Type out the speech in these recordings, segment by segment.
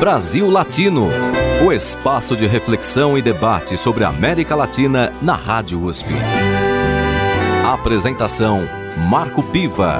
Brasil Latino, o espaço de reflexão e debate sobre a América Latina na Rádio USP. Apresentação Marco Piva.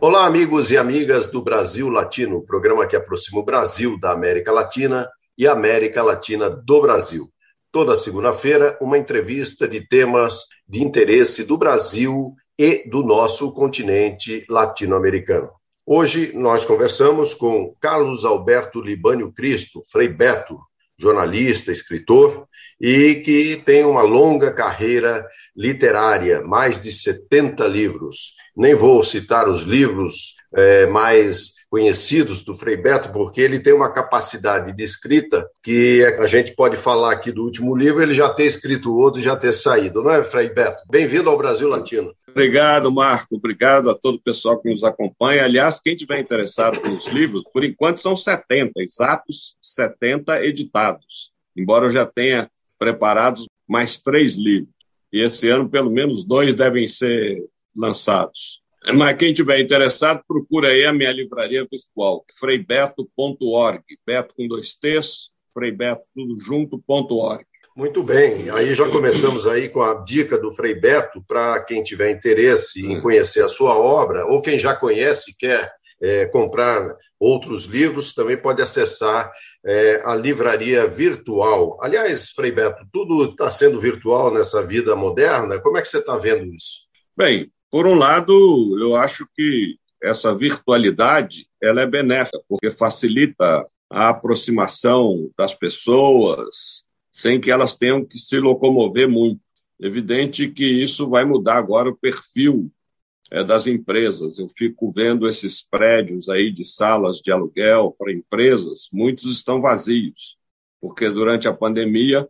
Olá, amigos e amigas do Brasil Latino, programa que aproxima o Brasil da América Latina e a América Latina do Brasil. Toda segunda-feira, uma entrevista de temas de interesse do Brasil e do nosso continente latino-americano. Hoje nós conversamos com Carlos Alberto Libânio Cristo, Frei Beto, jornalista, escritor, e que tem uma longa carreira literária, mais de 70 livros. Nem vou citar os livros é, mais conhecidos do Frei Beto, porque ele tem uma capacidade de escrita que a gente pode falar aqui do último livro, ele já ter escrito outro já ter saído, não é, Frei Beto? Bem-vindo ao Brasil Latino. Obrigado, Marco. Obrigado a todo o pessoal que nos acompanha. Aliás, quem tiver interessado nos livros, por enquanto são 70, exatos 70 editados, embora eu já tenha preparados mais três livros. E esse ano, pelo menos dois devem ser lançados. Mas quem tiver interessado, procura aí a minha livraria virtual, freibeto.org, Beto com dois T's, freibeto tudo junto.org. Muito bem, aí já começamos aí com a dica do Frei Beto para quem tiver interesse em conhecer a sua obra, ou quem já conhece e quer é, comprar outros livros, também pode acessar é, a livraria virtual. Aliás, Frei Beto, tudo está sendo virtual nessa vida moderna, como é que você está vendo isso? Bem, por um lado, eu acho que essa virtualidade ela é benéfica, porque facilita a aproximação das pessoas sem que elas tenham que se locomover muito. Evidente que isso vai mudar agora o perfil é, das empresas. Eu fico vendo esses prédios aí de salas de aluguel para empresas, muitos estão vazios, porque durante a pandemia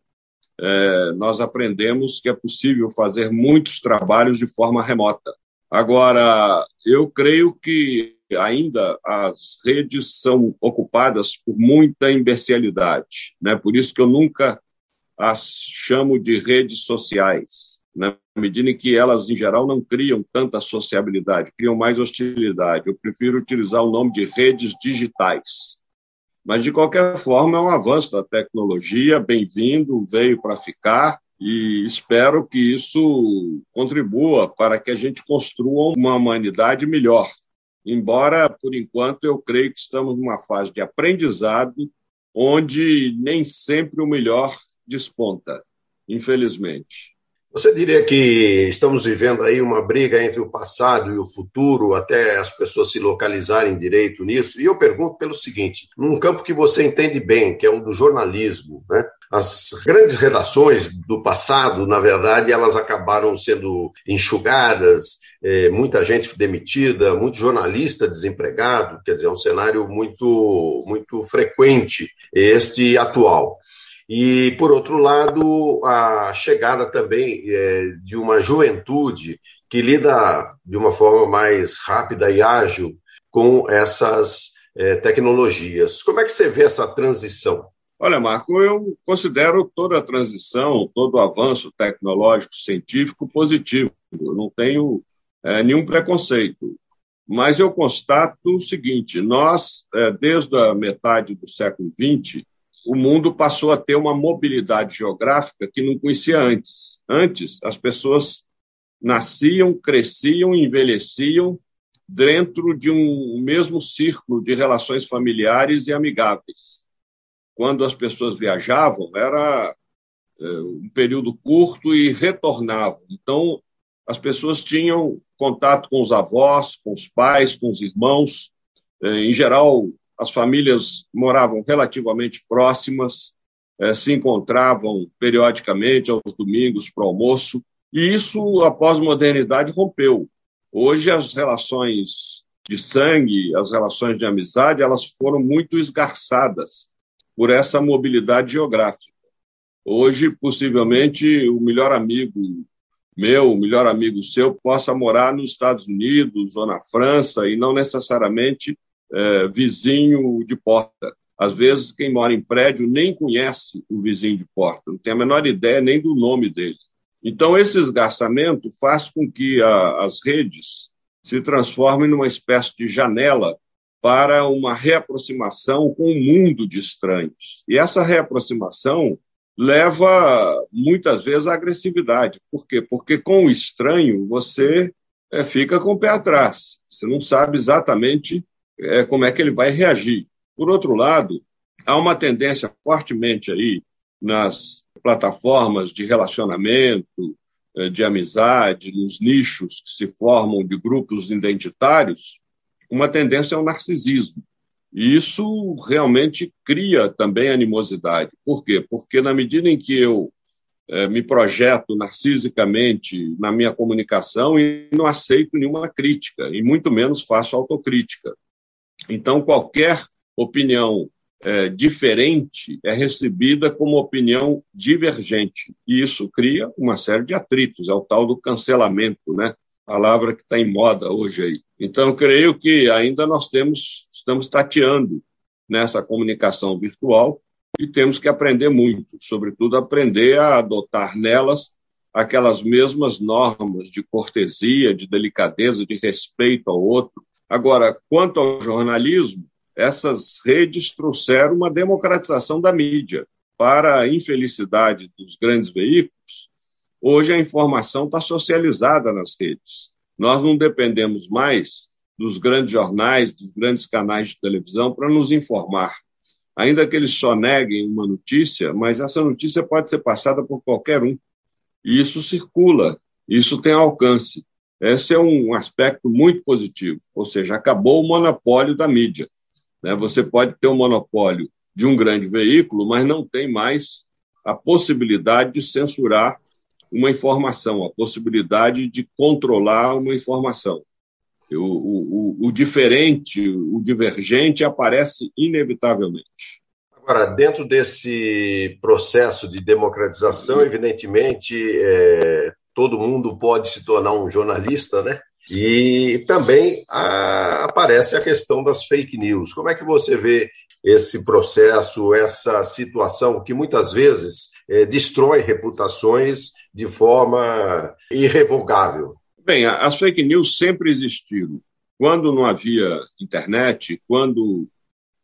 é, nós aprendemos que é possível fazer muitos trabalhos de forma remota. Agora, eu creio que ainda as redes são ocupadas por muita imbecilidade, né? Por isso que eu nunca as chamo de redes sociais, né? na medida em que elas, em geral, não criam tanta sociabilidade, criam mais hostilidade. Eu prefiro utilizar o nome de redes digitais. Mas, de qualquer forma, é um avanço da tecnologia, bem-vindo, veio para ficar, e espero que isso contribua para que a gente construa uma humanidade melhor. Embora, por enquanto, eu creio que estamos numa fase de aprendizado onde nem sempre o melhor desponta, infelizmente. Você diria que estamos vivendo aí uma briga entre o passado e o futuro, até as pessoas se localizarem direito nisso? E eu pergunto pelo seguinte: num campo que você entende bem, que é o do jornalismo, né? As grandes redações do passado, na verdade, elas acabaram sendo enxugadas, é, muita gente demitida, muito jornalista desempregado, quer dizer, é um cenário muito, muito frequente este atual. E, por outro lado, a chegada também é, de uma juventude que lida de uma forma mais rápida e ágil com essas é, tecnologias. Como é que você vê essa transição? Olha, Marco, eu considero toda a transição, todo o avanço tecnológico, científico positivo. Eu não tenho é, nenhum preconceito. Mas eu constato o seguinte: nós, é, desde a metade do século XX, o mundo passou a ter uma mobilidade geográfica que não conhecia antes. Antes, as pessoas nasciam, cresciam, envelheciam dentro de um mesmo círculo de relações familiares e amigáveis. Quando as pessoas viajavam, era é, um período curto e retornavam. Então, as pessoas tinham contato com os avós, com os pais, com os irmãos. É, em geral, as famílias moravam relativamente próximas, eh, se encontravam periodicamente aos domingos para almoço, e isso, a modernidade, rompeu. Hoje, as relações de sangue, as relações de amizade, elas foram muito esgarçadas por essa mobilidade geográfica. Hoje, possivelmente, o melhor amigo meu, o melhor amigo seu, possa morar nos Estados Unidos ou na França e não necessariamente é, vizinho de porta. Às vezes, quem mora em prédio nem conhece o vizinho de porta, não tem a menor ideia nem do nome dele. Então, esse esgarçamento faz com que a, as redes se transformem numa espécie de janela para uma reaproximação com o mundo de estranhos. E essa reaproximação leva muitas vezes à agressividade. Por quê? Porque com o estranho você é, fica com o pé atrás. Você não sabe exatamente é, como é que ele vai reagir. Por outro lado, há uma tendência fortemente aí nas plataformas de relacionamento, é, de amizade, nos nichos que se formam de grupos identitários, uma tendência ao narcisismo. E isso realmente cria também animosidade. Por quê? Porque na medida em que eu é, me projeto narcisicamente na minha comunicação e não aceito nenhuma crítica, e muito menos faço autocrítica. Então, qualquer opinião é, diferente é recebida como opinião divergente. E isso cria uma série de atritos, é o tal do cancelamento, né? palavra que está em moda hoje aí. Então, creio que ainda nós temos, estamos tateando nessa comunicação virtual e temos que aprender muito, sobretudo aprender a adotar nelas aquelas mesmas normas de cortesia, de delicadeza, de respeito ao outro. Agora, quanto ao jornalismo, essas redes trouxeram uma democratização da mídia. Para a infelicidade dos grandes veículos, Hoje a informação está socializada nas redes. Nós não dependemos mais dos grandes jornais, dos grandes canais de televisão para nos informar. Ainda que eles só neguem uma notícia, mas essa notícia pode ser passada por qualquer um. E isso circula, isso tem alcance. Esse é um aspecto muito positivo, ou seja, acabou o monopólio da mídia. Né? Você pode ter o um monopólio de um grande veículo, mas não tem mais a possibilidade de censurar uma informação, a possibilidade de controlar uma informação. O, o, o, diferente, o divergente aparece inevitavelmente. Agora, dentro desse processo de democratização, evidentemente, é, todo mundo pode se tornar um jornalista, né? E também a, aparece a questão das fake news. Como é que você vê esse processo, essa situação que muitas vezes é, destrói reputações de forma irrevogável? Bem, as fake news sempre existiram. Quando não havia internet, quando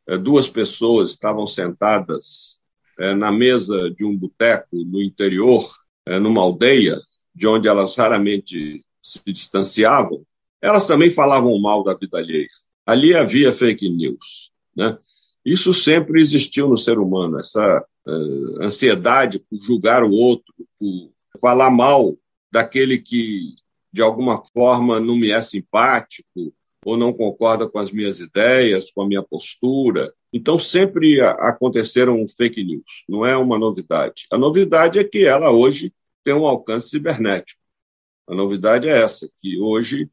é, duas pessoas estavam sentadas é, na mesa de um boteco no interior, numa aldeia, de onde elas raramente se distanciavam, elas também falavam mal da vida alheia. Ali havia fake news. Né? Isso sempre existiu no ser humano, essa uh, ansiedade por julgar o outro, por falar mal daquele que, de alguma forma, não me é simpático ou não concorda com as minhas ideias, com a minha postura. Então, sempre aconteceram fake news, não é uma novidade. A novidade é que ela hoje tem um alcance cibernético. A novidade é essa, que hoje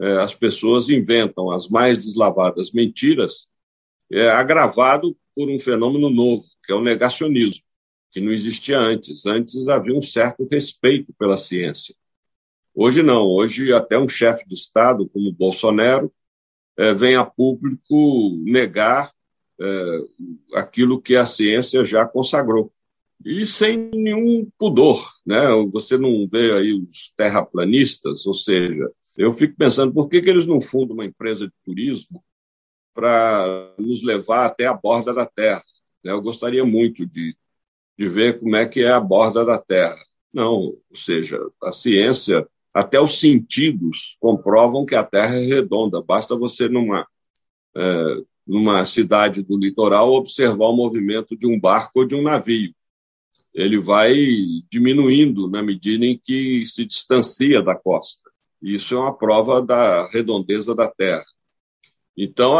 eh, as pessoas inventam as mais deslavadas mentiras é, agravado por um fenômeno novo, que é o negacionismo, que não existia antes. Antes havia um certo respeito pela ciência. Hoje não. Hoje, até um chefe de Estado, como Bolsonaro, é, vem a público negar é, aquilo que a ciência já consagrou. E sem nenhum pudor. Né? Você não vê aí os terraplanistas, ou seja, eu fico pensando por que, que eles não fundam uma empresa de turismo para nos levar até a borda da Terra. Né? Eu gostaria muito de, de ver como é que é a borda da Terra. Não, ou seja, a ciência, até os sentidos comprovam que a Terra é redonda. Basta você, numa, é, numa cidade do litoral, observar o movimento de um barco ou de um navio. Ele vai diminuindo na medida em que se distancia da costa. Isso é uma prova da redondeza da Terra. Então,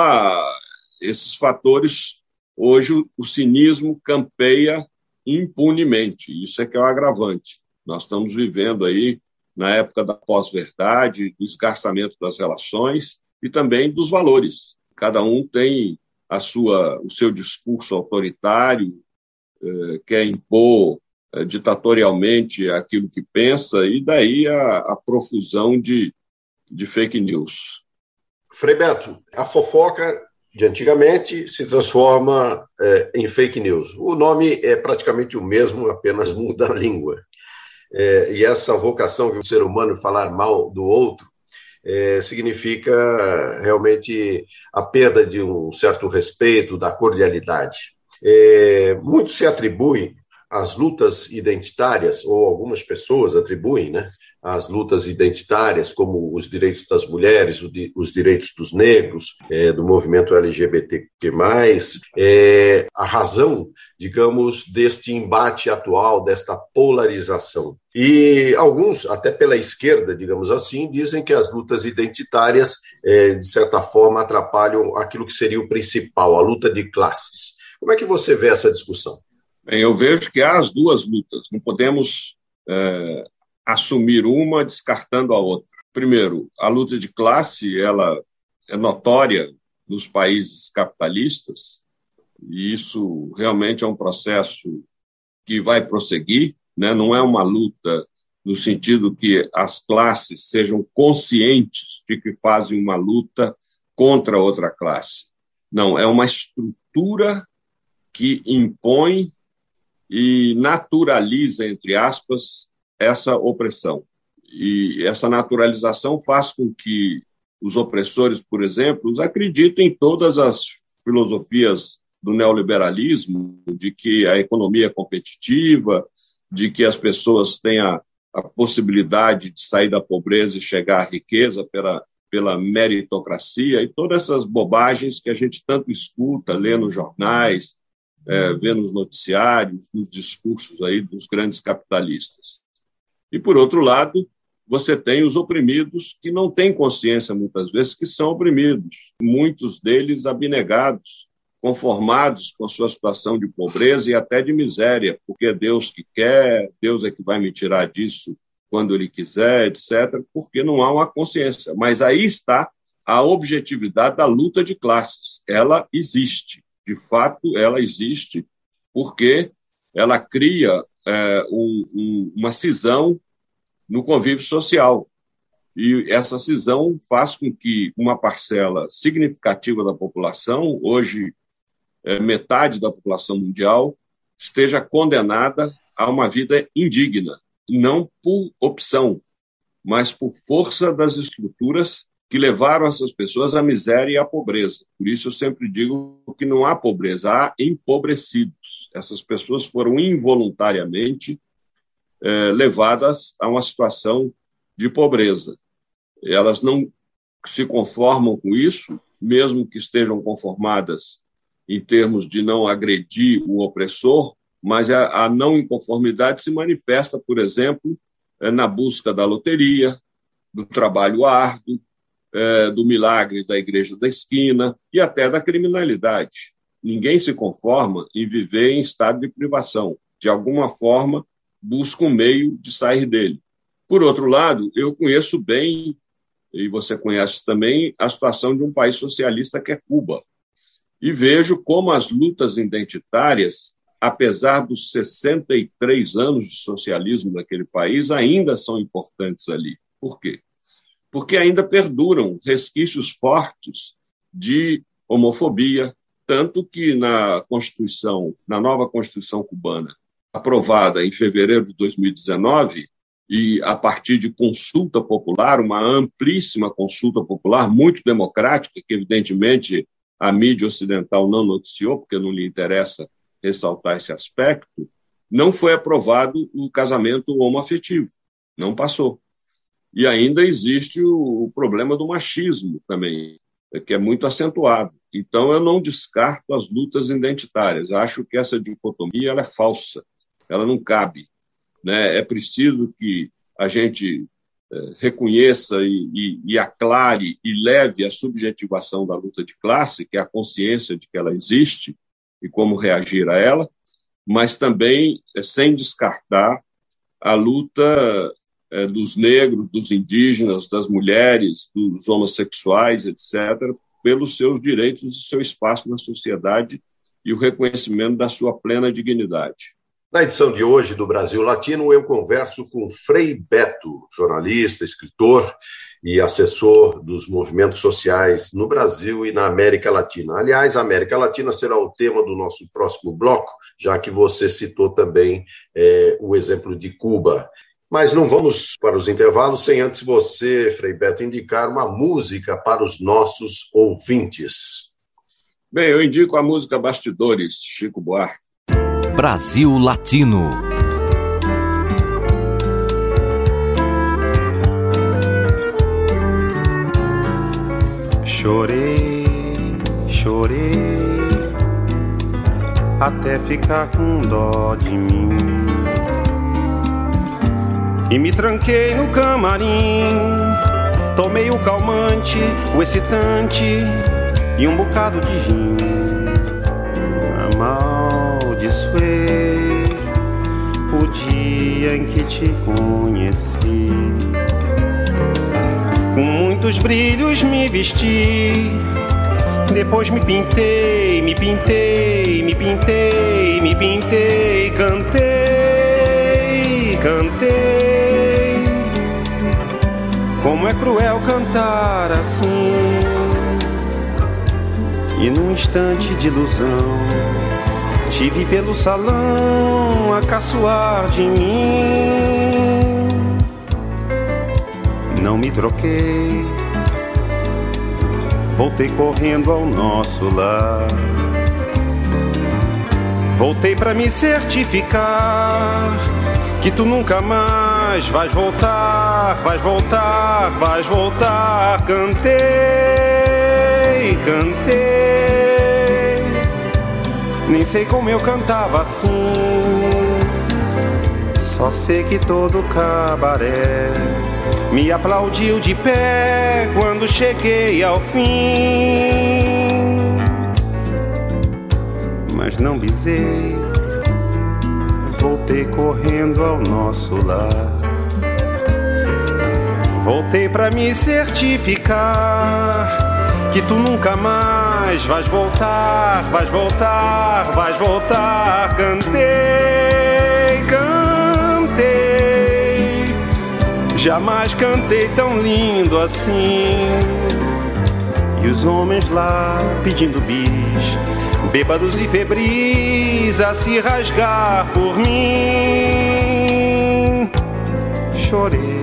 esses fatores, hoje o cinismo campeia impunemente. Isso é que é o agravante. Nós estamos vivendo aí na época da pós-verdade, do escarçamento das relações e também dos valores. Cada um tem a sua, o seu discurso autoritário, quer impor eh, ditatorialmente aquilo que pensa, e daí a, a profusão de, de fake news. Frei Beto, a fofoca de antigamente se transforma é, em fake news. O nome é praticamente o mesmo, apenas muda a língua. E essa vocação do ser humano falar mal do outro significa realmente a perda de um certo respeito, da cordialidade. É, muito se atribui às lutas identitárias, ou algumas pessoas atribuem, né, as lutas identitárias, como os direitos das mulheres, os direitos dos negros, é, do movimento LGBTQ+, é, a razão, digamos, deste embate atual, desta polarização. E alguns, até pela esquerda, digamos assim, dizem que as lutas identitárias, é, de certa forma, atrapalham aquilo que seria o principal, a luta de classes. Como é que você vê essa discussão? Bem, eu vejo que há as duas lutas. Não podemos é, assumir uma descartando a outra. Primeiro, a luta de classe ela é notória nos países capitalistas e isso realmente é um processo que vai prosseguir, né? Não é uma luta no sentido que as classes sejam conscientes de que fazem uma luta contra outra classe. Não, é uma estrutura que impõe e naturaliza, entre aspas, essa opressão. E essa naturalização faz com que os opressores, por exemplo, acreditem em todas as filosofias do neoliberalismo, de que a economia é competitiva, de que as pessoas têm a, a possibilidade de sair da pobreza e chegar à riqueza pela, pela meritocracia e todas essas bobagens que a gente tanto escuta, lê nos jornais, é, vê nos noticiários, nos discursos aí dos grandes capitalistas. E, por outro lado, você tem os oprimidos que não têm consciência, muitas vezes, que são oprimidos, muitos deles abnegados, conformados com a sua situação de pobreza e até de miséria, porque é Deus que quer, Deus é que vai me tirar disso quando Ele quiser, etc., porque não há uma consciência. Mas aí está a objetividade da luta de classes. Ela existe, de fato, ela existe, porque ela cria é, um, um, uma cisão no convívio social. E essa cisão faz com que uma parcela significativa da população, hoje é, metade da população mundial, esteja condenada a uma vida indigna, não por opção, mas por força das estruturas que levaram essas pessoas à miséria e à pobreza. Por isso eu sempre digo que não há pobreza, há empobrecidos. Essas pessoas foram involuntariamente eh, levadas a uma situação de pobreza. Elas não se conformam com isso, mesmo que estejam conformadas em termos de não agredir o opressor, mas a, a não inconformidade se manifesta, por exemplo, eh, na busca da loteria, do trabalho árduo, é, do milagre da igreja da esquina e até da criminalidade. Ninguém se conforma em viver em estado de privação. De alguma forma, busca um meio de sair dele. Por outro lado, eu conheço bem, e você conhece também, a situação de um país socialista que é Cuba. E vejo como as lutas identitárias, apesar dos 63 anos de socialismo daquele país, ainda são importantes ali. Por quê? Porque ainda perduram resquícios fortes de homofobia, tanto que na Constituição, na nova Constituição cubana, aprovada em fevereiro de 2019, e a partir de consulta popular, uma amplíssima consulta popular, muito democrática, que evidentemente a mídia ocidental não noticiou, porque não lhe interessa ressaltar esse aspecto, não foi aprovado o casamento homoafetivo, não passou. E ainda existe o, problema do machismo também, que é muito acentuado. Então, eu não descarto as lutas identitárias. Acho que essa dicotomia ela é falsa, ela não cabe. Né? É preciso que a gente é, reconheça e, e, e, aclare e leve a subjetivação da luta de classe, que é a consciência de que ela existe e como reagir a ela, mas também é, sem descartar a luta é, dos negros, dos indígenas, das mulheres, dos homossexuais, etc., pelos seus direitos e seu espaço na sociedade e o reconhecimento da sua plena dignidade. Na edição de hoje do Brasil Latino, eu converso com Frei Beto, jornalista, escritor e assessor dos movimentos sociais no Brasil e na América Latina. Aliás, a América Latina será o tema do nosso próximo bloco, já que você citou também é, o exemplo de Cuba. Mas não vamos para os intervalos sem antes você, Frei Beto, indicar uma música para os nossos ouvintes. Bem, eu indico a música Bastidores, Chico Buarque. Brasil Latino. Chorei, chorei, até ficar com dó de mim. E me tranquei no camarim, tomei o calmante, o excitante e um bocado de gin. Amaldiçoei o dia em que te conheci. Com muitos brilhos me vesti, depois me pintei, me pintei, me pintei, me pintei, cantei, cantei. Como é cruel cantar assim e num instante de ilusão, tive pelo salão a caçoar de mim. Não me troquei, voltei correndo ao nosso lar. Voltei para me certificar que tu nunca mais vais voltar, vais voltar, vais voltar. Cantei, cantei nem sei como eu cantava assim. Só sei que todo cabaré me aplaudiu de pé quando cheguei ao fim. Mas não bisei, voltei correndo ao nosso lar. Voltei para me certificar que tu nunca mais vais voltar, vais voltar, vais voltar. Cantei, cantei, jamais cantei tão lindo assim. E os homens lá pedindo bis, bêbados e febris a se rasgar por mim. Chorei,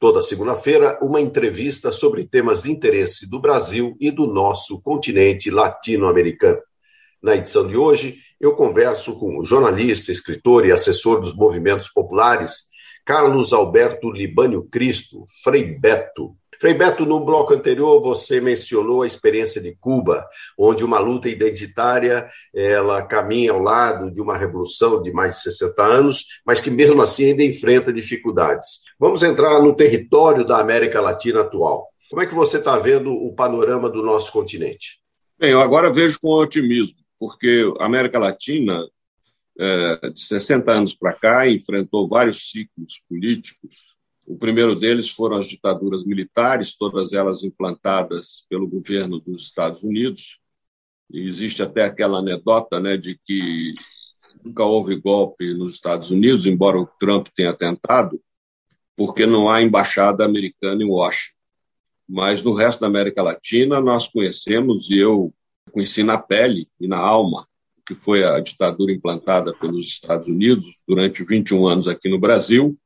Toda segunda-feira, uma entrevista sobre temas de interesse do Brasil e do nosso continente latino-americano. Na edição de hoje, eu converso com o jornalista, escritor e assessor dos movimentos populares, Carlos Alberto Libânio Cristo, Frei Beto. Frei Beto, no bloco anterior você mencionou a experiência de Cuba, onde uma luta identitária ela caminha ao lado de uma revolução de mais de 60 anos, mas que mesmo assim ainda enfrenta dificuldades. Vamos entrar no território da América Latina atual. Como é que você está vendo o panorama do nosso continente? Bem, eu agora vejo com otimismo, porque a América Latina, é, de 60 anos para cá, enfrentou vários ciclos políticos o primeiro deles foram as ditaduras militares, todas elas implantadas pelo governo dos Estados Unidos. E existe até aquela anedota né, de que nunca houve golpe nos Estados Unidos, embora o Trump tenha tentado, porque não há embaixada americana em Washington. Mas no resto da América Latina, nós conhecemos, e eu conheci na pele e na alma, que foi a ditadura implantada pelos Estados Unidos durante 21 anos aqui no Brasil,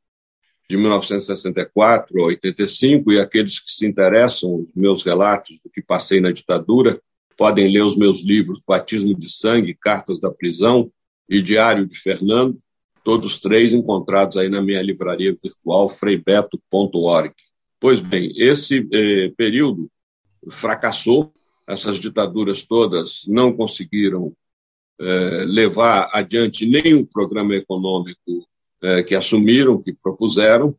de 1964 a 85, e aqueles que se interessam, os meus relatos do que passei na ditadura, podem ler os meus livros Batismo de Sangue, Cartas da Prisão e Diário de Fernando, todos três encontrados aí na minha livraria virtual freibeto.org. Pois bem, esse eh, período fracassou, essas ditaduras todas não conseguiram eh, levar adiante nem o programa econômico é, que assumiram, que propuseram,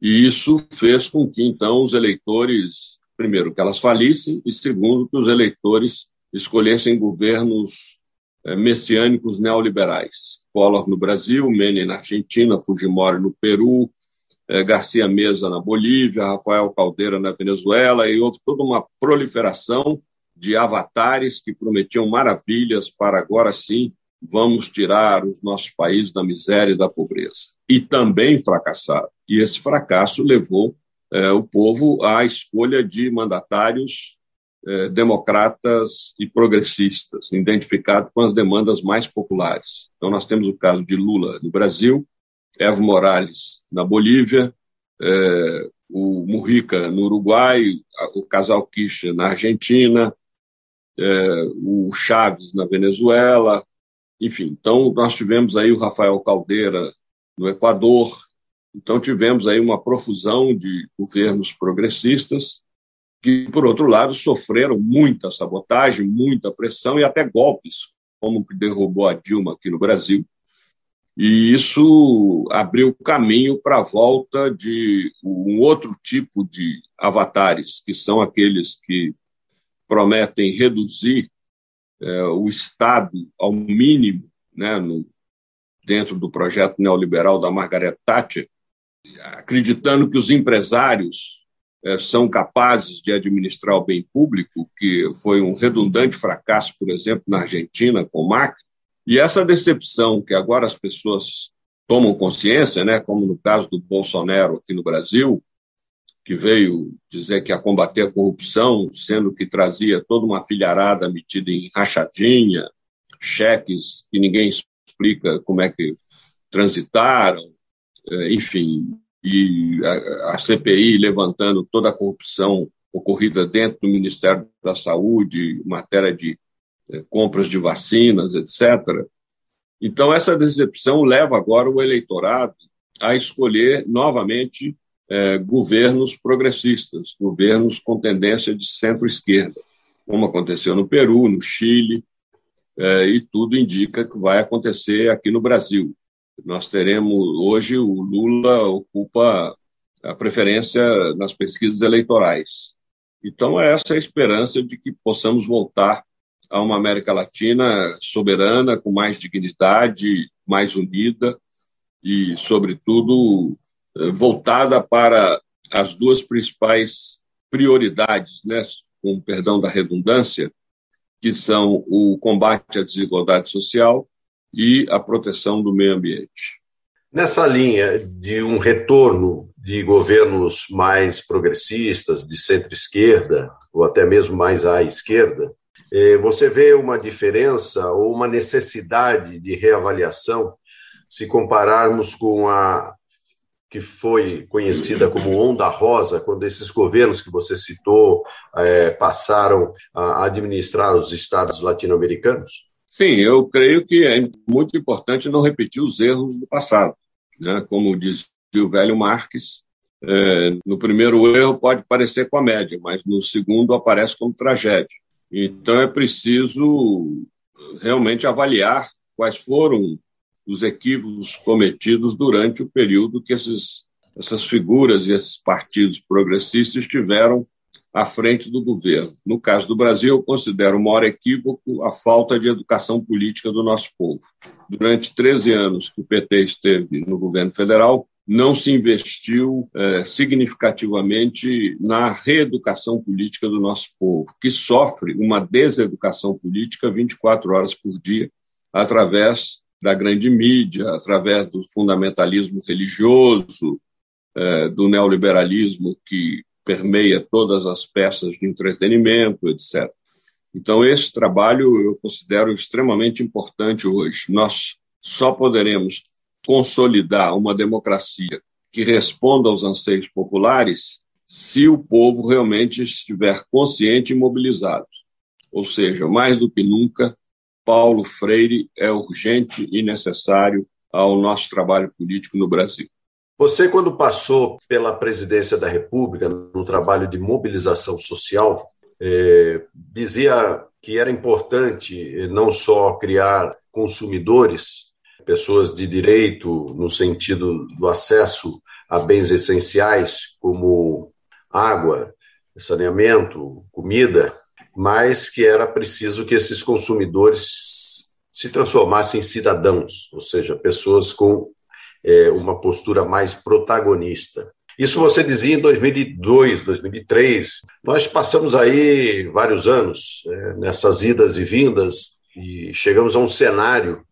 e isso fez com que, então, os eleitores, primeiro, que elas falissem, e segundo, que os eleitores escolhessem governos é, messiânicos neoliberais. Collor no Brasil, Menem na Argentina, Fujimori no Peru, é, Garcia Mesa na Bolívia, Rafael Caldeira na Venezuela, e houve toda uma proliferação de avatares que prometiam maravilhas para agora sim vamos tirar os nossos países da miséria e da pobreza. E também fracassaram. E esse fracasso levou é, o povo à escolha de mandatários é, democratas e progressistas, identificados com as demandas mais populares. Então, nós temos o caso de Lula no Brasil, Evo Morales na Bolívia, é, o Mujica no Uruguai, o casal Kirchner na Argentina, o Chaves na Venezuela, enfim. Então, nós tivemos aí o Rafael Caldeira no Equador, então tivemos aí uma profusão de governos progressistas que, por outro lado, sofreram muita sabotagem, muita pressão e até golpes, como o que derrubou a Dilma aqui no Brasil. E isso abriu caminho para a volta de um outro tipo de avatares, que são aqueles que prometem reduzir é, o Estado ao mínimo, né, no, dentro do projeto neoliberal da Margaret Thatcher, acreditando que os empresários é, são capazes de administrar o bem público, que foi um redundante fracasso, por exemplo, na Argentina com o Macri, e essa decepção que agora as pessoas tomam consciência, né, como no caso do Bolsonaro aqui no Brasil, que veio dizer que ia combater a corrupção, sendo que trazia toda uma filharada metida em rachadinha, cheques que ninguém explica como é que transitaram, é, enfim, e a, CPI levantando toda a corrupção ocorrida dentro do Ministério da Saúde, matéria de é, compras de vacinas, etc. Então, essa decepção leva agora o eleitorado a escolher novamente é, governos progressistas, governos com tendência de centro-esquerda, como aconteceu no Peru, no Chile, é, e tudo indica que vai acontecer aqui no Brasil. Nós teremos hoje o Lula ocupa a preferência nas pesquisas eleitorais. Então, essa é a esperança de que possamos voltar a uma América Latina soberana, com mais dignidade, mais unida e, sobretudo, voltada para as duas principais prioridades, né, com perdão da redundância, que são o combate à desigualdade social e a proteção do meio ambiente. Nessa linha de um retorno de governos mais progressistas, de centro-esquerda, ou até mesmo mais à esquerda, eh, você vê uma diferença ou uma necessidade de reavaliação se compararmos com a que foi conhecida como Onda Rosa, quando esses governos que você citou é, passaram a administrar os estados latino-americanos? Sim, eu creio que é muito importante não repetir os erros do passado. Né? Como dizia o velho Marques, é, no primeiro erro pode parecer comédia, mas no segundo aparece como tragédia. Então é preciso realmente avaliar quais foram os equívocos cometidos durante o período que esses, essas figuras e esses partidos progressistas estiveram à frente do governo. No caso do Brasil, eu considero o maior equívoco a falta de educação política do nosso povo. Durante 13 anos que o PT esteve no governo federal, não se investiu é, significativamente na reeducação política do nosso povo, que sofre uma deseducação política 24 horas por dia, através da grande mídia, através do fundamentalismo religioso, é, do neoliberalismo que permeia todas as peças de entretenimento, etc. Então, esse trabalho eu considero extremamente importante hoje. Nós só poderemos consolidar uma democracia que responda aos anseios populares se o povo realmente estiver consciente e mobilizado. Ou seja, mais do que nunca, Paulo Freire é urgente e necessário ao nosso trabalho político no Brasil. Você, quando passou pela presidência da República, no trabalho de mobilização social, é, dizia que era importante não só criar consumidores, pessoas de direito no sentido do acesso a bens essenciais como água, saneamento, comida, mas que era preciso que esses consumidores se transformassem em cidadãos, ou seja, pessoas com é, uma postura mais protagonista. Isso você dizia em 2002, 2003. Nós passamos aí vários anos é, nessas idas e vindas e chegamos a um cenário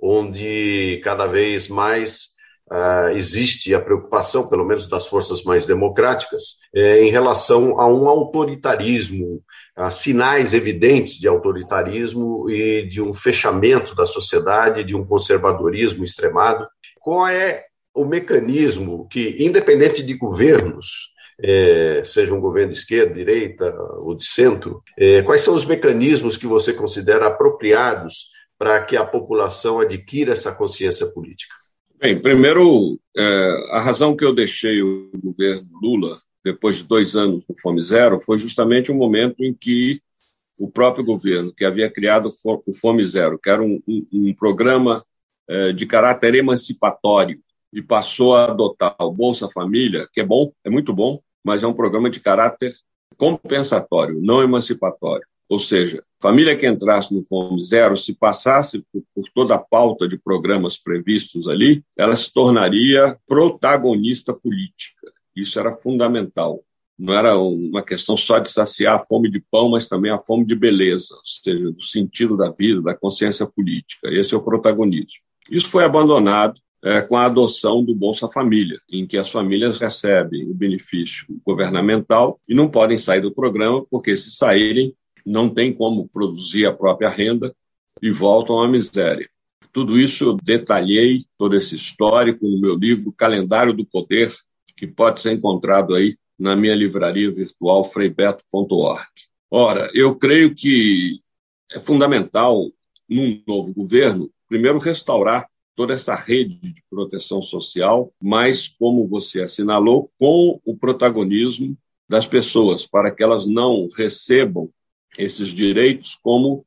onde cada vez mais uh, existe a preocupação, pelo menos das forças mais democráticas, é, em relação a um autoritarismo, a sinais evidentes de autoritarismo e de um fechamento da sociedade, de um conservadorismo extremado. Qual é o mecanismo que, independente de governos, é, seja um governo de esquerda, direita ou de centro, é, quais são os mecanismos que você considera apropriados para que a população adquira essa consciência política? Bem, primeiro, é, a razão que eu deixei o governo Lula, depois de dois anos do Fome Zero, foi justamente o momento em que o próprio governo, que havia criado o Fome Zero, que era um, um, um programa é, de caráter emancipatório, e passou a adotar o Bolsa Família, que é bom, é muito bom, mas é um programa de caráter compensatório, não emancipatório. Ou seja, família que entrasse no Fome Zero, se passasse por, por, toda a pauta de programas previstos ali, ela se tornaria protagonista política. Isso era fundamental. Não era uma questão só de saciar a fome de pão, mas também a fome de beleza, ou seja, do sentido da vida, da consciência política. Esse é o protagonismo. Isso foi abandonado é, com a adoção do Bolsa Família, em que as famílias recebem o benefício governamental e não podem sair do programa, porque se saírem, não tem como produzir a própria renda e voltam à miséria. Tudo isso eu detalhei, todo esse histórico, no meu livro Calendário do Poder, que pode ser encontrado aí na minha livraria virtual freibeto.org. Ora, eu creio que é fundamental, num novo governo, primeiro restaurar toda essa rede de proteção social, mas, como você assinalou, com o protagonismo das pessoas, para que elas não recebam esses direitos como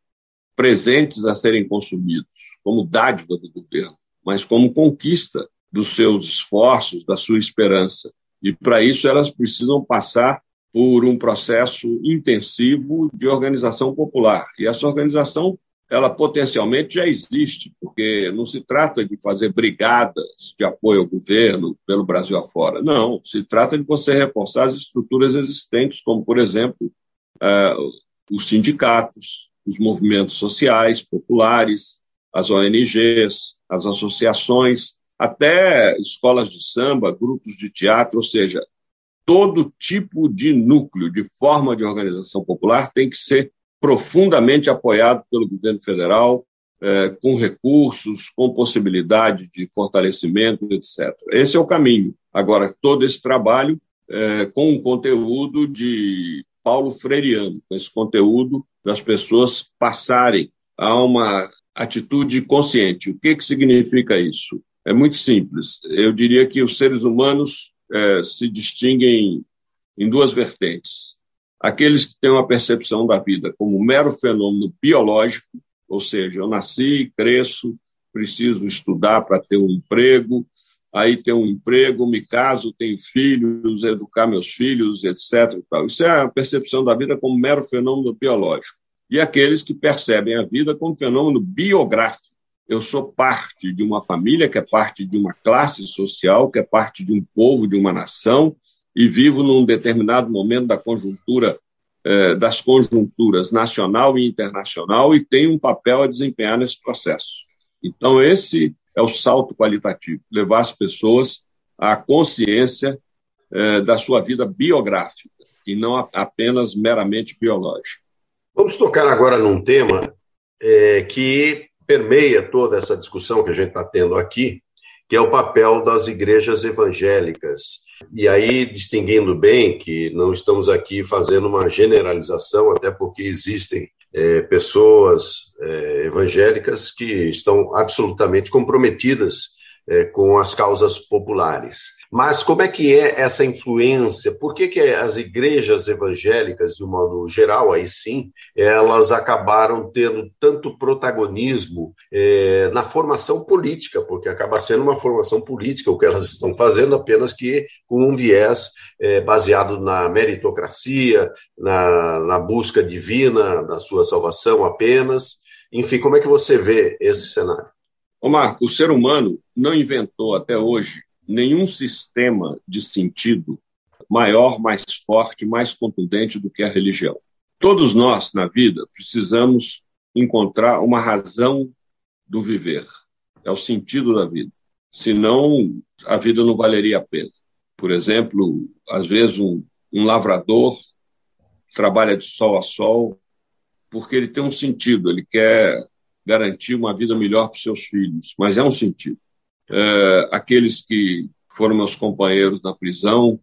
presentes a serem consumidos, como dádiva do governo, mas como conquista dos seus esforços, da sua esperança. E para isso elas precisam passar por um processo intensivo de organização popular. E essa organização ela potencialmente já existe, porque não se trata de fazer brigadas de apoio ao governo pelo Brasil afora. Não, se trata de você reforçar as estruturas existentes, como, por exemplo, uh, os sindicatos, os movimentos sociais, populares, as ONGs, as associações, até escolas de samba, grupos de teatro, ou seja, todo tipo de núcleo, de forma de organização popular tem que ser profundamente apoiado pelo governo federal, é, com recursos, com possibilidade de fortalecimento, etc. Esse é o caminho. Agora, todo esse trabalho é, com um conteúdo de Paulo Freireano, com esse conteúdo das pessoas passarem a uma atitude consciente. O que, que significa isso? É muito simples. Eu diria que os seres humanos é, se distinguem em duas vertentes aqueles que têm uma percepção da vida como um mero fenômeno biológico, ou seja, eu nasci, cresço, preciso estudar para ter um emprego, aí ter um emprego, me caso, tenho filhos, educar meus filhos, etc. Isso é a percepção da vida como mero fenômeno biológico. E aqueles que percebem a vida como fenômeno biográfico. Eu sou parte de uma família, que é parte de uma classe social, que é parte de um povo, de uma nação, e vivo num determinado momento da conjuntura, eh, das conjunturas nacional e internacional e tenho um papel a desempenhar nesse processo. Então, esse é o salto qualitativo, levar as pessoas à consciência eh, da sua vida biográfica e não apenas meramente biológica. Vamos tocar agora num tema é, que permeia toda essa discussão que a gente está tendo aqui, que é o papel das igrejas evangélicas e aí, distinguindo bem que não estamos aqui fazendo uma generalização, até porque existem é, pessoas é, evangélicas que estão absolutamente comprometidas é, com as causas populares. Mas como é que é essa influência? Por que, que as igrejas evangélicas, de um modo geral, aí sim, elas acabaram tendo tanto protagonismo é, na formação política? Porque acaba sendo uma formação política o que elas estão fazendo, apenas que com um viés é, baseado na meritocracia, na, na busca divina da sua salvação apenas Enfim, como é que você vê esse cenário? Ô Marco, o ser humano não inventou até hoje nenhum sistema de sentido maior, mais forte, mais contundente do que a religião. Todos nós, na vida, precisamos encontrar uma razão do viver. É o sentido da vida. Senão, a vida não valeria a pena. Por exemplo, às vezes um, um lavrador trabalha de sol a sol porque ele tem um sentido, ele quer garantir uma vida melhor para seus filhos, mas é um sentido. É, aqueles que foram meus companheiros na prisão,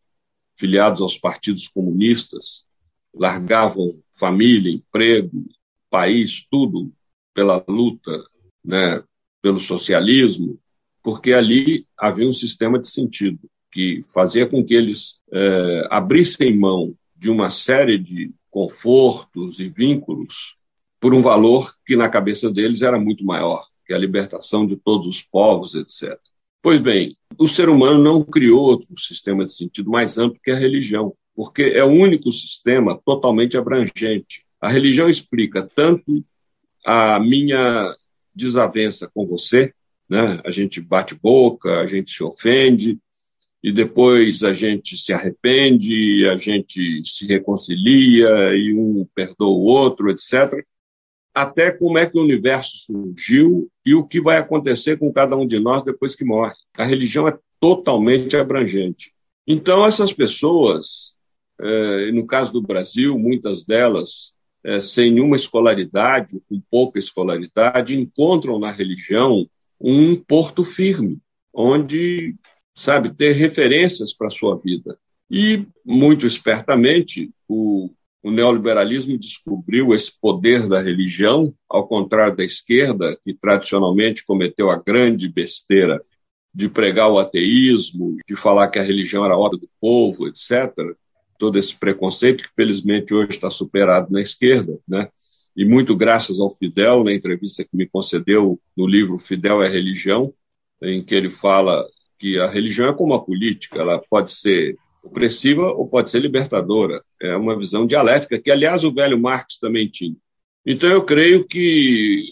filiados aos partidos comunistas, largavam família, emprego, país, tudo pela luta, né, pelo socialismo, porque ali havia um sistema de sentido que fazia com que eles é, abrissem mão de uma série de confortos e vínculos por um valor que na cabeça deles era muito maior, que é a libertação de todos os povos, etc. Pois bem, o ser humano não criou outro sistema de sentido mais amplo que a religião, porque é o único sistema totalmente abrangente. A religião explica tanto a minha desavença com você, né? A gente bate boca, a gente se ofende, e depois a gente se arrepende, a gente se reconcilia e um perdoa o outro, etc. Até como é que o universo surgiu e o que vai acontecer com cada um de nós depois que morre. A religião é totalmente abrangente. Então, essas pessoas, eh, no caso do Brasil, muitas delas eh, sem nenhuma escolaridade, com pouca escolaridade, encontram na religião um porto firme, onde sabe, ter referências para a sua vida. E, muito espertamente, o, o neoliberalismo descobriu esse poder da religião, ao contrário da esquerda, que tradicionalmente cometeu a grande besteira de pregar o ateísmo, de falar que a religião era a obra do povo, etc. Todo esse preconceito que, felizmente, hoje está superado na esquerda, né? E muito graças ao Fidel, na entrevista que me concedeu no livro Fidel é Religião, em que ele fala que a religião é como a política, ela pode ser opressiva ou pode ser libertadora. É uma visão dialética que, aliás, o velho Marx também tinha. Então, eu creio que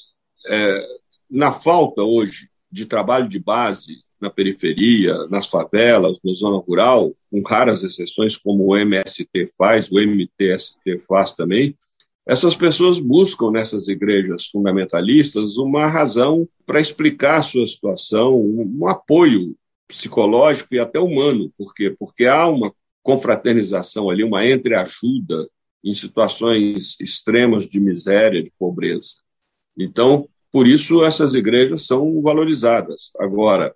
é, na falta hoje de trabalho de base na periferia, nas favelas, na zona rural, com raras exceções, como o MST faz, o MTST faz também, essas pessoas buscam nessas igrejas fundamentalistas uma razão para explicar a sua situação, um apoio psicológico e até humano. Por quê? Porque há uma confraternização ali, uma entreajuda em situações extremas de miséria, de pobreza. Então, por isso essas igrejas são valorizadas. Agora,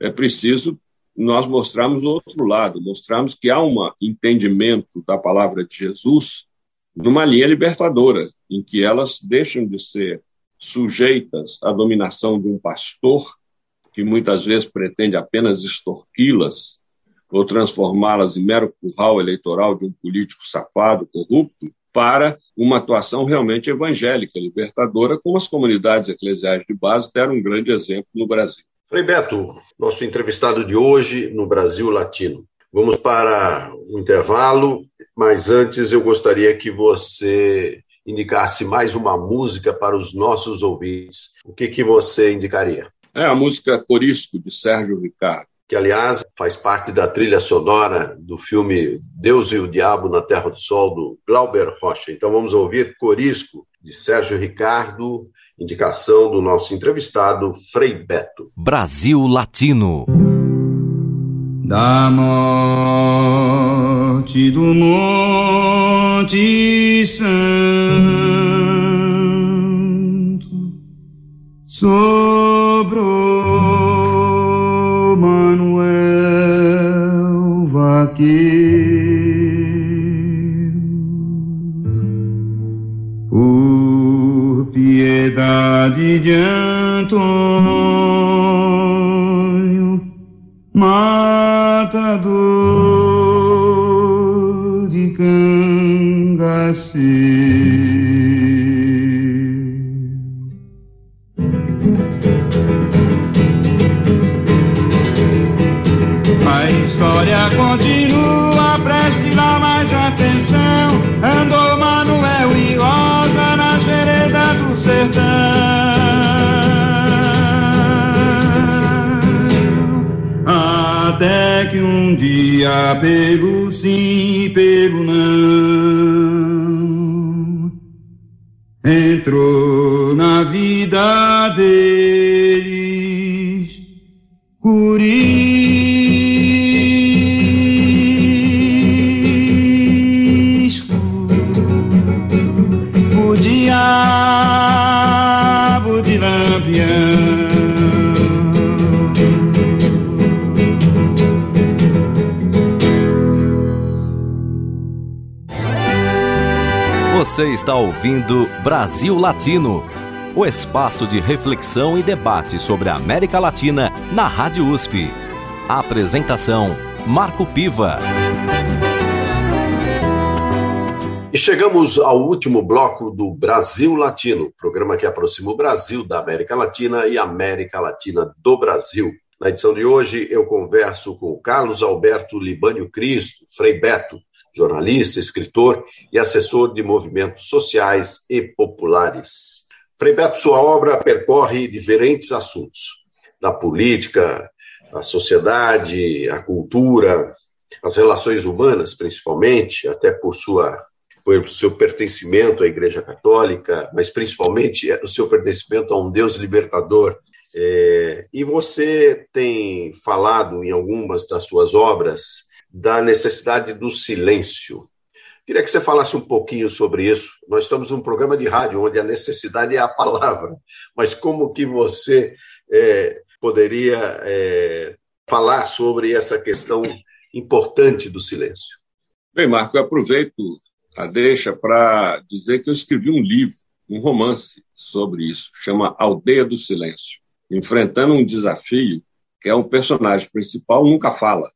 é preciso nós mostrarmos o outro lado, mostrarmos que há um entendimento da palavra de Jesus numa linha libertadora, em que elas deixam de ser sujeitas à dominação de um pastor que muitas vezes pretende apenas extorquí-las ou transformá-las em mero curral eleitoral de um político safado, corrupto, para uma atuação realmente evangélica, libertadora, como as comunidades eclesiais de base deram um grande exemplo no Brasil. Frei Beto, nosso entrevistado de hoje no Brasil Latino. Vamos para o um intervalo, mas antes eu gostaria que você indicasse mais uma música para os nossos ouvintes. O que, que você indicaria? É a música Corisco, de Sérgio Ricardo. Que, aliás, faz parte da trilha sonora do filme Deus e o Diabo na Terra do Sol, do Glauber Rocha. Então vamos ouvir Corisco, de Sérgio Ricardo, indicação do nosso entrevistado, Frei Beto. Brasil Latino. Da morte do Monte Santo sobrou Vaqueiro. Por piedade de Antônio matador de cangaceiro ouvindo Brasil Latino, o espaço de reflexão e debate sobre a América Latina na Rádio USP. Apresentação: Marco Piva. E chegamos ao último bloco do Brasil Latino, programa que aproxima o Brasil da América Latina e a América Latina do Brasil. Na edição de hoje, eu converso com Carlos Alberto Libânio Cristo, Frei Beto, jornalista, escritor e assessor de movimentos sociais e populares. Frei Beto, sua obra percorre diferentes assuntos, da política, a sociedade, a cultura, as relações humanas, principalmente, até por sua por seu pertencimento à Igreja Católica, mas principalmente o seu pertencimento a um Deus libertador. É, e você tem falado em algumas das suas obras da necessidade do silêncio. Queria que você falasse um pouquinho sobre isso. Nós estamos num programa de rádio onde a necessidade é a palavra, mas como que você é, poderia é, falar sobre essa questão importante do silêncio? Bem, Marco, eu aproveito a deixa para dizer que eu escrevi um livro, um romance sobre isso, chama Aldeia do Silêncio, enfrentando um desafio que é um personagem principal nunca fala.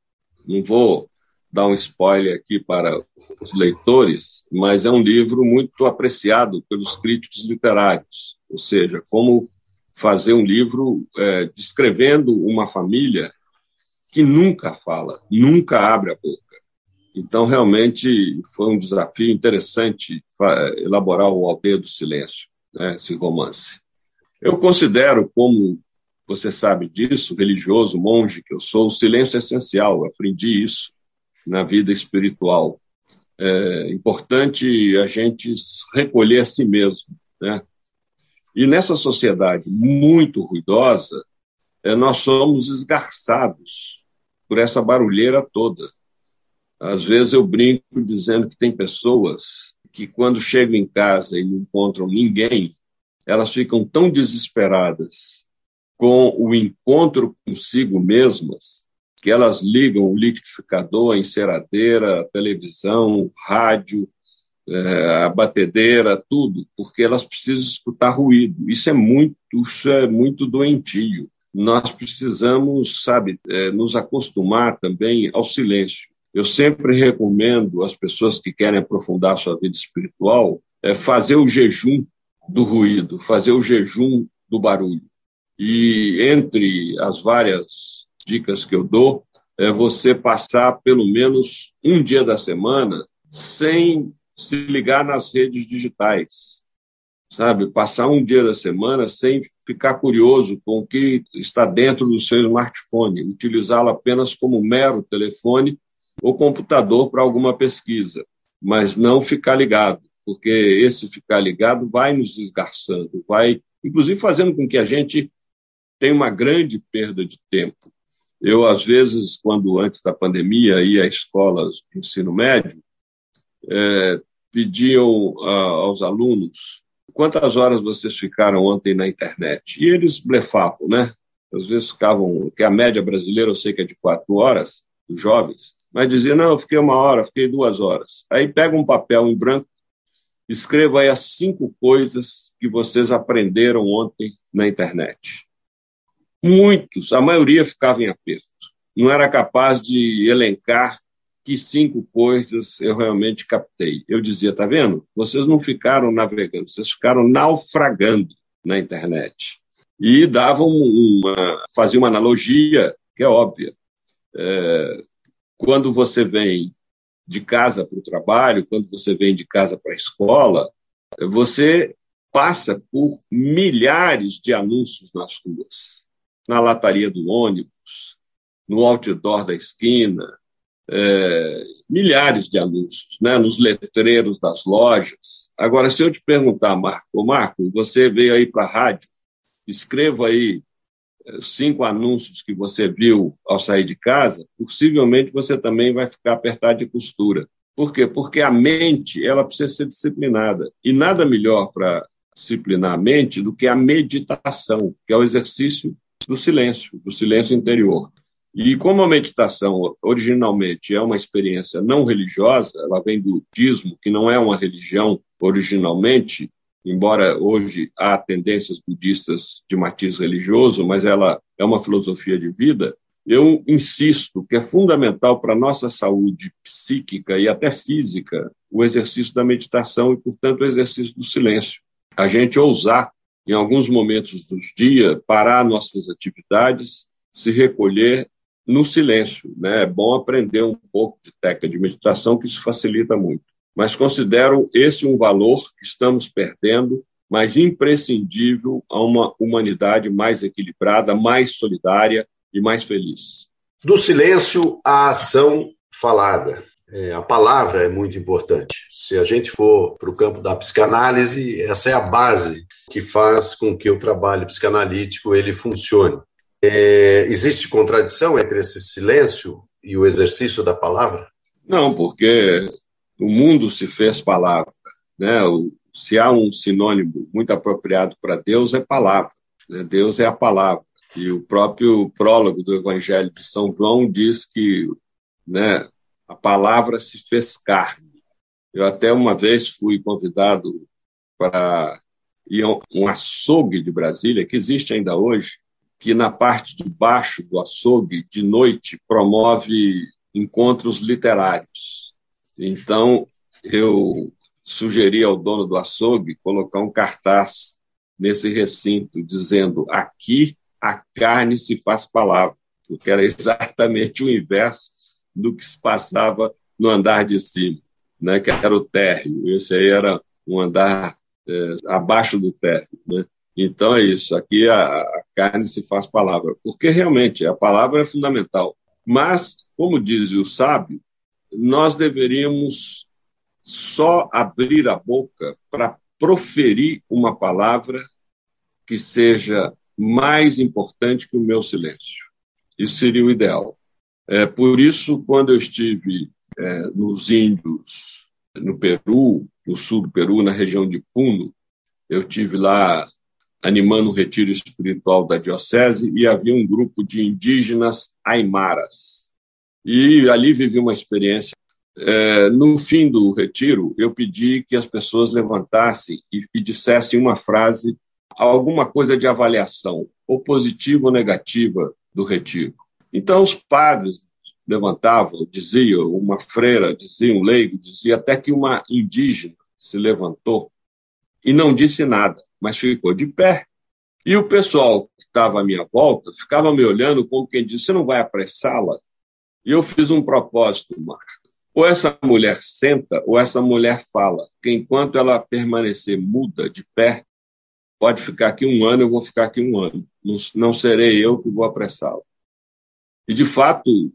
Não vou dar um spoiler aqui para os leitores, mas é um livro muito apreciado pelos críticos literários, ou seja, como fazer um livro é, descrevendo uma família que nunca fala, nunca abre a boca. Então, realmente, foi um desafio interessante elaborar o Aldeia do Silêncio, né, esse romance. Eu considero, como você sabe disso, religioso, monge que eu sou, o silêncio é essencial. Aprendi isso na vida espiritual. É importante a gente recolher a si mesmo, né? E nessa sociedade muito ruidosa, é, nós somos esgarçados por essa barulheira toda. Às vezes eu brinco dizendo que tem pessoas que, quando chegam em casa e não encontram ninguém, elas ficam tão desesperadas com o encontro consigo mesmas que elas ligam o liquidificador, a enceradeira, a televisão, rádio, é, a batedeira, tudo, porque elas precisam escutar ruído. Isso é muito, isso é muito doentio. Nós precisamos, sabe, é, nos acostumar também ao silêncio. Eu sempre recomendo às pessoas que querem aprofundar sua vida espiritual é fazer o jejum do ruído, fazer o jejum do barulho. E entre as várias dicas que eu dou é você passar pelo menos um dia da semana sem se ligar nas redes digitais, sabe? Passar um dia da semana sem ficar curioso com o que está dentro do seu smartphone, utilizá-lo apenas como mero telefone ou computador para alguma pesquisa, mas não ficar ligado, porque esse ficar ligado vai nos esgarçando, vai, inclusive, fazendo com que a gente tenha uma grande perda de tempo. Eu, às vezes, quando antes da pandemia ia a escolas de ensino médio, é, pediam a, aos alunos quantas horas vocês ficaram ontem na internet. E eles blefavam, né? Às vezes ficavam, que a média brasileira eu sei que é de quatro horas, os jovens, mas diziam, não, eu fiquei uma hora, fiquei duas horas. Aí pega um papel em branco, escreva aí as cinco coisas que vocês aprenderam ontem na internet. Muitos, a maioria ficava em aperto. Não era capaz de elencar que cinco coisas eu realmente captei. Eu dizia, tá vendo? Vocês não ficaram navegando, vocês ficaram naufragando na internet. E davam uma, uma analogia que é óbvia. É, quando você vem de casa para o trabalho, quando você vem de casa para a escola, você passa por milhares de anúncios nas ruas na lataria do ônibus, no outdoor da esquina, é, milhares de anúncios né, nos letreiros das lojas. Agora, se eu te perguntar, Marco, Marco, você veio aí para a rádio, escreva aí é, cinco anúncios que você viu ao sair de casa, possivelmente você também vai ficar apertado de costura. Por quê? Porque a mente ela precisa ser disciplinada. E nada melhor para disciplinar a mente do que a meditação, que é o exercício do silêncio, do silêncio interior. E como a meditação originalmente é uma experiência não religiosa, ela vem do budismo, que não é uma religião originalmente, embora hoje há tendências budistas de matiz religioso, mas ela é uma filosofia de vida. Eu insisto que é fundamental para a nossa saúde psíquica e até física o exercício da meditação e, portanto, o exercício do silêncio. A gente ousar, em alguns momentos dos dias, parar nossas atividades, se recolher no silêncio. Né? É bom aprender um pouco de técnica de meditação, que isso facilita muito. Mas considero esse um valor que estamos perdendo, mas imprescindível a uma humanidade mais equilibrada, mais solidária e mais feliz. Do silêncio à ação falada. É, a palavra é muito importante. Se a gente for para o campo da psicanálise, essa é a base que faz com que o trabalho psicanalítico ele funcione. É, existe contradição entre esse silêncio e o exercício da palavra? Não, porque o mundo se fez palavra. Né? Se há um sinônimo muito apropriado para Deus, é palavra. Né? Deus é a palavra. E o próprio prólogo do Evangelho de São João diz que né, a palavra se fez carne. Eu até uma vez fui convidado para ir a um açougue de Brasília, que existe ainda hoje, que na parte de baixo do açougue, de noite, promove encontros literários. Então, eu sugeri ao dono do açougue colocar um cartaz nesse recinto dizendo: aqui a carne se faz palavra, porque era exatamente o inverso do que se passava no andar de cima, né, que era o térreo. Esse aí era um andar é, abaixo do térreo. Né? Então é isso. Aqui a, a carne se faz palavra, porque realmente a palavra é fundamental. Mas, como diz o sábio, nós deveríamos só abrir a boca para proferir uma palavra que seja mais importante que o meu silêncio. Isso seria o ideal. É, por isso, quando eu estive é, nos índios, no Peru, no sul do Peru, na região de Puno, eu tive lá animando um retiro espiritual da diocese e havia um grupo de indígenas aimaras. E ali vivi uma experiência. É, no fim do retiro, eu pedi que as pessoas levantassem e, e dissessem uma frase, alguma coisa de avaliação, ou positiva ou negativa, do retiro. Então, os padres levantavam, diziam, uma freira dizia, um leigo dizia, até que uma indígena se levantou e não disse nada mas ficou de pé. E o pessoal que estava à minha volta ficava me olhando como quem disse: Você não vai apressá-la? E eu fiz um propósito, Marco. Ou essa mulher senta, ou essa mulher fala. Porque enquanto ela permanecer muda, de pé, pode ficar aqui um ano, eu vou ficar aqui um ano. Não, não serei eu que vou apressá-la. E, de fato,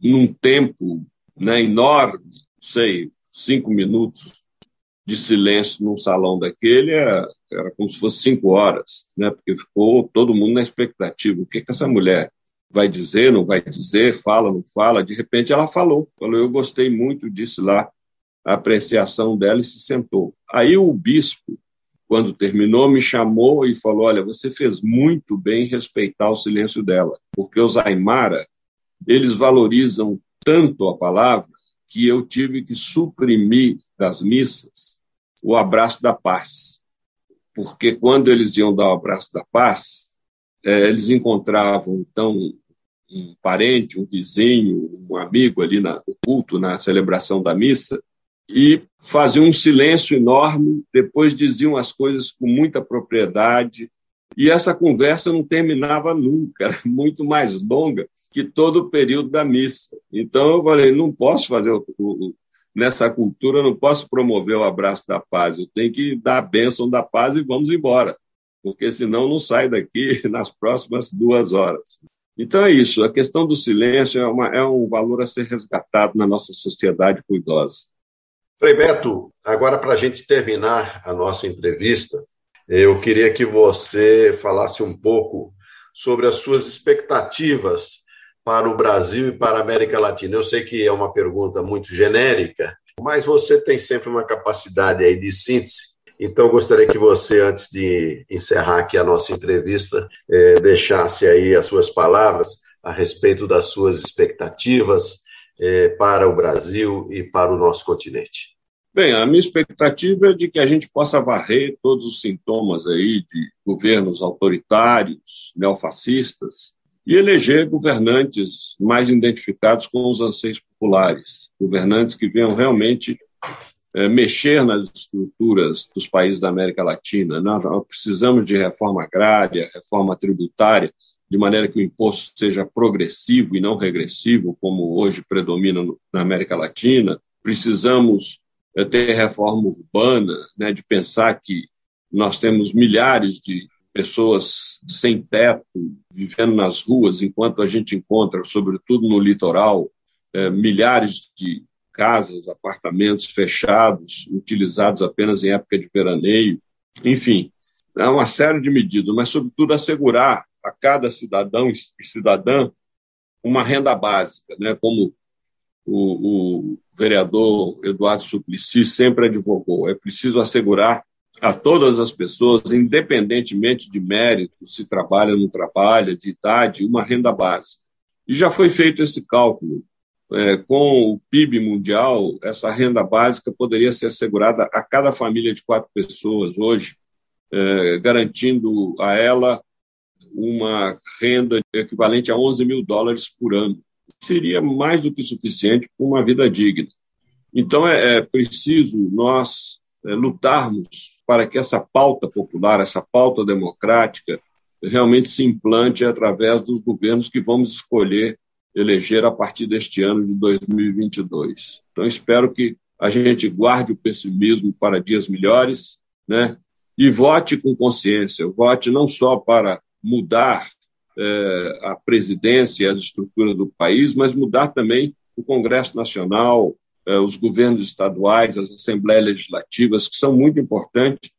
num tempo né, enorme, sei, cinco minutos, de silêncio num salão daquele era, era como se fosse cinco horas, né? porque ficou todo mundo na expectativa. O que, que essa mulher vai dizer, não vai dizer, fala, não fala? De repente ela falou. Falou, eu gostei muito disso lá, a apreciação dela e se sentou. Aí o bispo, quando terminou, me chamou e falou: Olha, você fez muito bem respeitar o silêncio dela, porque os Aymara, eles valorizam tanto a palavra que eu tive que suprimir das missas o abraço da paz. Porque quando eles iam dar o abraço da paz, é, eles encontravam, então, um parente, um vizinho, um amigo ali no culto, na celebração da missa, e faziam um silêncio enorme, depois diziam as coisas com muita propriedade, e essa conversa não terminava nunca, era muito mais longa que todo o período da missa. Então eu falei, não posso fazer o, o, nessa cultura, não posso promover o abraço da paz, eu tenho que dar a bênção da paz e vamos embora, porque senão não sai daqui nas próximas duas horas. Então é isso, a questão do silêncio é, uma, é um valor a ser resgatado na nossa sociedade cuidosa. Frei Beto, agora para a gente terminar a nossa entrevista, eu queria que você falasse um pouco sobre as suas expectativas para o Brasil e para a América Latina. Eu sei que é uma pergunta muito genérica, mas você tem sempre uma capacidade aí de síntese. Então, gostaria que você, antes de encerrar aqui a nossa entrevista, eh, deixasse aí as suas palavras a respeito das suas expectativas eh, para o Brasil e para o nosso continente. Bem, a minha expectativa é de que a gente possa varrer todos os sintomas aí de governos autoritários, neofascistas, e eleger governantes mais identificados com os anseios populares, governantes que venham realmente é, mexer nas estruturas dos países da América Latina. Nós precisamos de reforma agrária, reforma tributária, de maneira que o imposto seja progressivo e não regressivo, como hoje predomina na América Latina. Precisamos é, ter reforma urbana, né, de pensar que nós temos milhares de pessoas sem teto, vivendo nas ruas, enquanto a gente encontra, sobretudo no litoral, é, milhares de casas, apartamentos fechados, utilizados apenas em época de veraneio. Enfim, é uma série de medidas, mas, sobretudo, assegurar a cada cidadão e cidadã uma renda básica, né? como o, o vereador Eduardo Suplicy sempre advogou. É preciso assegurar a todas as pessoas, independentemente de mérito, se trabalha ou não trabalha, de idade, uma renda básica. E já foi feito esse cálculo. É, com o PIB mundial, essa renda básica poderia ser assegurada a cada família de quatro pessoas hoje, é, garantindo a ela uma renda equivalente a 11 mil dólares por ano. Seria mais do que suficiente para uma vida digna. Então, é, é preciso nós é, lutarmos para que essa pauta popular, essa pauta democrática, realmente se implante através dos governos que vamos escolher eleger a partir deste ano de 2022. Então, espero que a gente guarde o pessimismo para dias melhores, né? E vote com consciência, vote não só para mudar eh, a presidência e as estruturas do país, mas mudar também o Congresso Nacional, eh, os governos estaduais, as assembleias legislativas, que são muito importantes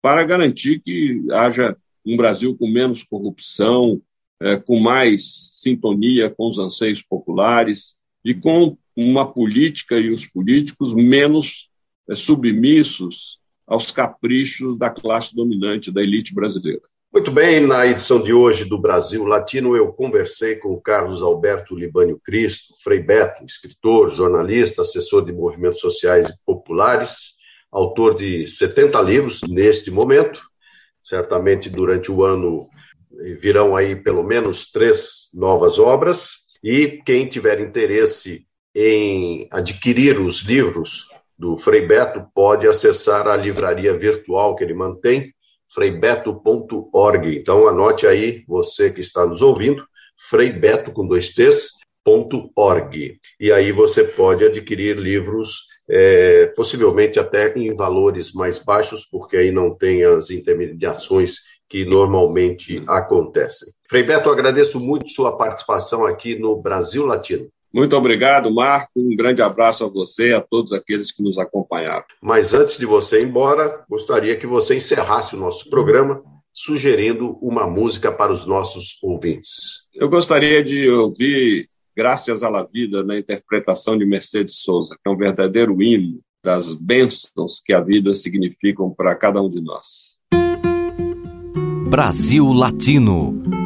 para garantir que haja um Brasil com menos corrupção, eh, com mais sintonia com os anseios populares e com uma política e os políticos menos submissos aos caprichos da classe dominante, da elite brasileira. Muito bem, na edição de hoje do Brasil Latino, eu conversei com Carlos Alberto Libânio Cristo, Frei Beto, escritor, jornalista, assessor de movimentos sociais e populares, autor de 70 livros neste momento. Certamente durante o ano virão aí pelo menos três novas obras. E quem tiver interesse em adquirir os livros do Frei Beto pode acessar a livraria virtual que ele mantém, freibeto.org. Então anote aí, você que está nos ouvindo, freibeto com dois T's, .org. E aí você pode adquirir livros, é, possivelmente até em valores mais baixos, porque aí não tem as intermediações que normalmente acontecem. Frei Beto, agradeço muito sua participação aqui no Brasil Latino. Muito obrigado, Marco. Um grande abraço a você e a todos aqueles que nos acompanharam. Mas antes de você ir embora, gostaria que você encerrasse o nosso programa sugerindo uma música para os nossos ouvintes. Eu gostaria de ouvir Graças à la Vida na interpretação de Mercedes Souza, que é um verdadeiro hino das bênçãos que a vida significam para cada um de nós. Brasil Latino